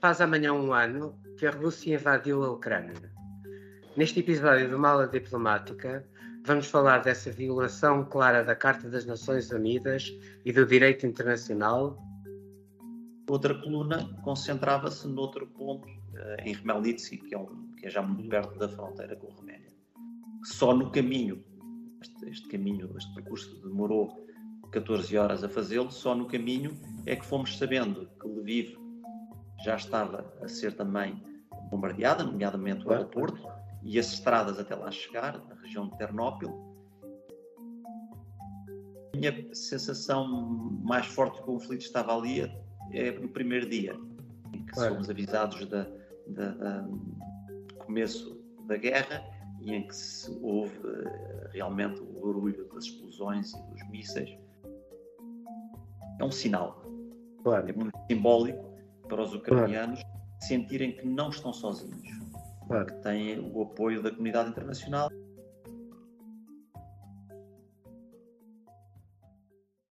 faz amanhã um ano que a Rússia invadiu a Ucrânia. Neste episódio do Mala Diplomática, vamos falar dessa violação clara da Carta das Nações Unidas e do direito internacional. Outra coluna concentrava-se noutro ponto, eh, em Remelnitsky, que é, um, que é já muito perto da fronteira com a Roménia. Só no caminho, este, este caminho, este percurso demorou 14 horas a fazê-lo, só no caminho é que fomos sabendo que Lviv já estava a ser também bombardeada, nomeadamente o aeroporto, e as estradas até lá chegar, na região de Ternópil. A minha sensação mais forte do conflito estava ali é no primeiro dia, em que claro. somos avisados da, da, da, do começo da guerra e em que houve eh, realmente o barulho das explosões e dos mísseis. É um sinal. Claro. É muito simbólico para os ucranianos claro. sentirem que não estão sozinhos, claro. que têm o apoio da comunidade internacional